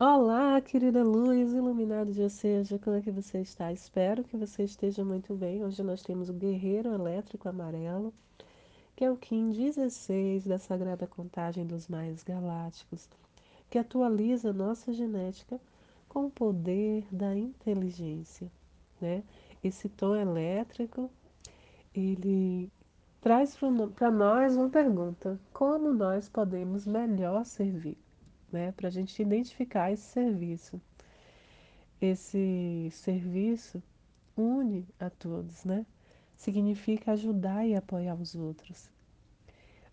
Olá, querida luz, iluminado dia seja, como é que você está? Espero que você esteja muito bem. Hoje nós temos o Guerreiro Elétrico Amarelo, que é o Kim 16 da Sagrada Contagem dos Maias Galácticos, que atualiza nossa genética com o poder da inteligência, né? Esse tom elétrico, ele traz para nós uma pergunta: como nós podemos melhor servir? Né? Para a gente identificar esse serviço. Esse serviço une a todos, né? Significa ajudar e apoiar os outros.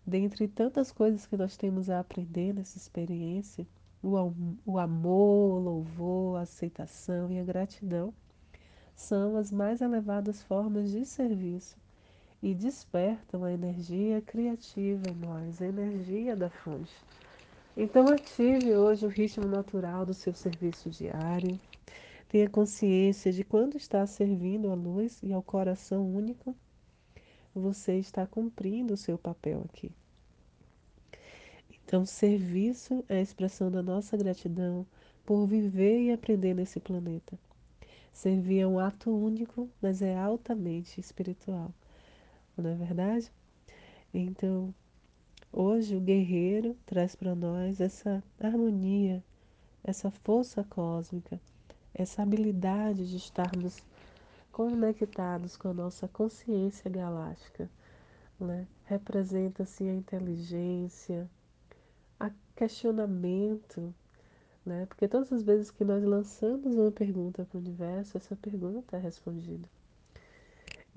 Dentre tantas coisas que nós temos a aprender nessa experiência, o, o amor, o louvor, a aceitação e a gratidão são as mais elevadas formas de serviço e despertam a energia criativa em nós, a energia da fonte. Então ative hoje o ritmo natural do seu serviço diário. Tenha consciência de quando está servindo a luz e ao coração único, você está cumprindo o seu papel aqui. Então, serviço é a expressão da nossa gratidão por viver e aprender nesse planeta. Servir é um ato único, mas é altamente espiritual. Não é verdade? Então, Hoje o guerreiro traz para nós essa harmonia, essa força cósmica, essa habilidade de estarmos conectados com a nossa consciência galáctica. Né? Representa-se a inteligência, a questionamento, né? porque todas as vezes que nós lançamos uma pergunta para o universo, essa pergunta é respondida.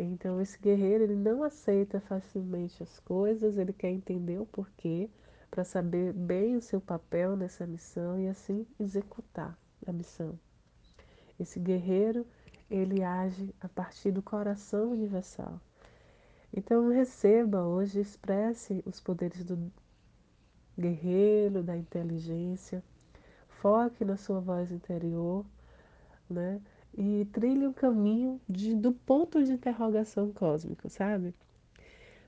Então esse guerreiro ele não aceita facilmente as coisas, ele quer entender o porquê para saber bem o seu papel nessa missão e assim executar a missão. Esse guerreiro ele age a partir do coração universal. Então receba hoje, expresse os poderes do guerreiro, da inteligência, foque na sua voz interior, né? E trilhe o caminho de, do ponto de interrogação cósmico, sabe?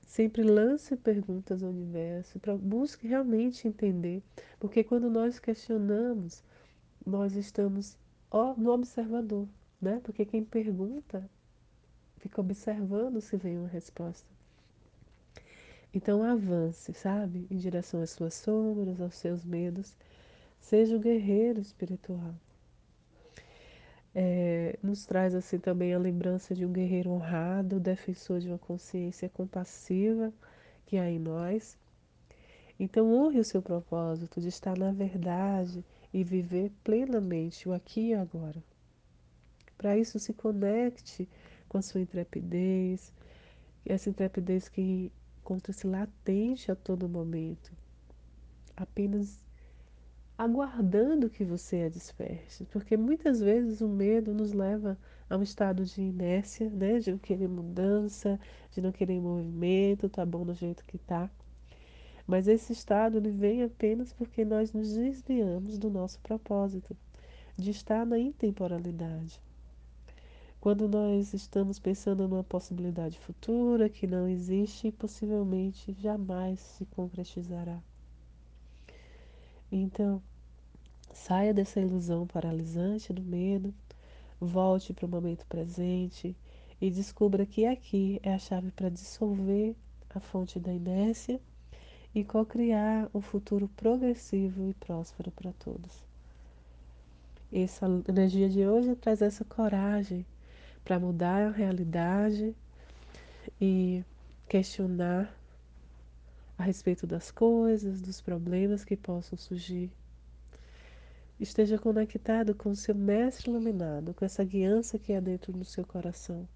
Sempre lance perguntas ao universo, busque realmente entender, porque quando nós questionamos, nós estamos no observador, né? Porque quem pergunta fica observando se vem uma resposta. Então avance, sabe, em direção às suas sombras, aos seus medos. Seja o guerreiro espiritual é, nos traz assim também a lembrança de um guerreiro honrado, defensor de uma consciência compassiva que há em nós. Então honre o seu propósito de estar na verdade e viver plenamente o aqui e agora. Para isso se conecte com a sua intrepidez, essa intrepidez que encontra-se latente a todo momento. Apenas aguardando que você a desperte, porque muitas vezes o medo nos leva a um estado de inércia, né, de não querer mudança, de não querer movimento, tá bom do jeito que tá. Mas esse estado ele vem apenas porque nós nos desviamos do nosso propósito, de estar na intemporalidade. Quando nós estamos pensando numa possibilidade futura que não existe e possivelmente jamais se concretizará. Então, saia dessa ilusão paralisante do medo, volte para o momento presente e descubra que aqui é a chave para dissolver a fonte da inércia e co-criar um futuro progressivo e próspero para todos. Essa energia de hoje traz essa coragem para mudar a realidade e questionar a respeito das coisas, dos problemas que possam surgir. Esteja conectado com o seu mestre iluminado, com essa guiança que é dentro do seu coração.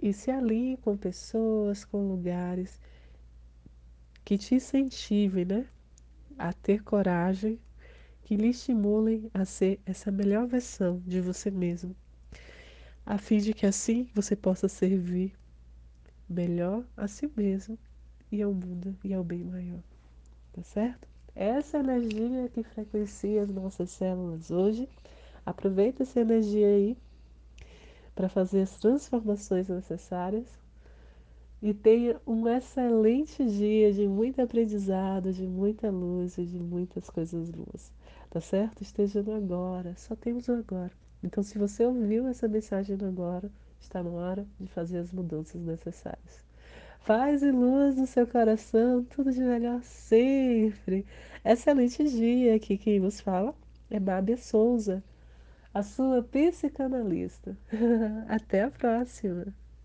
E se alinhe com pessoas, com lugares que te incentivem, né? A ter coragem, que lhe estimulem a ser essa melhor versão de você mesmo, a fim de que assim você possa servir melhor a si mesmo e ao mundo e ao bem maior. Tá certo? Essa energia que frequencia as nossas células hoje, aproveita essa energia aí para fazer as transformações necessárias e tenha um excelente dia de muito aprendizado, de muita luz e de muitas coisas boas. tá certo? Esteja no agora, só temos o agora. Então, se você ouviu essa mensagem no agora, está na hora de fazer as mudanças necessárias. Paz e luz no seu coração, tudo de melhor sempre. Excelente dia, aqui quem vos fala é Bábia Souza, a sua psicanalista. Até a próxima!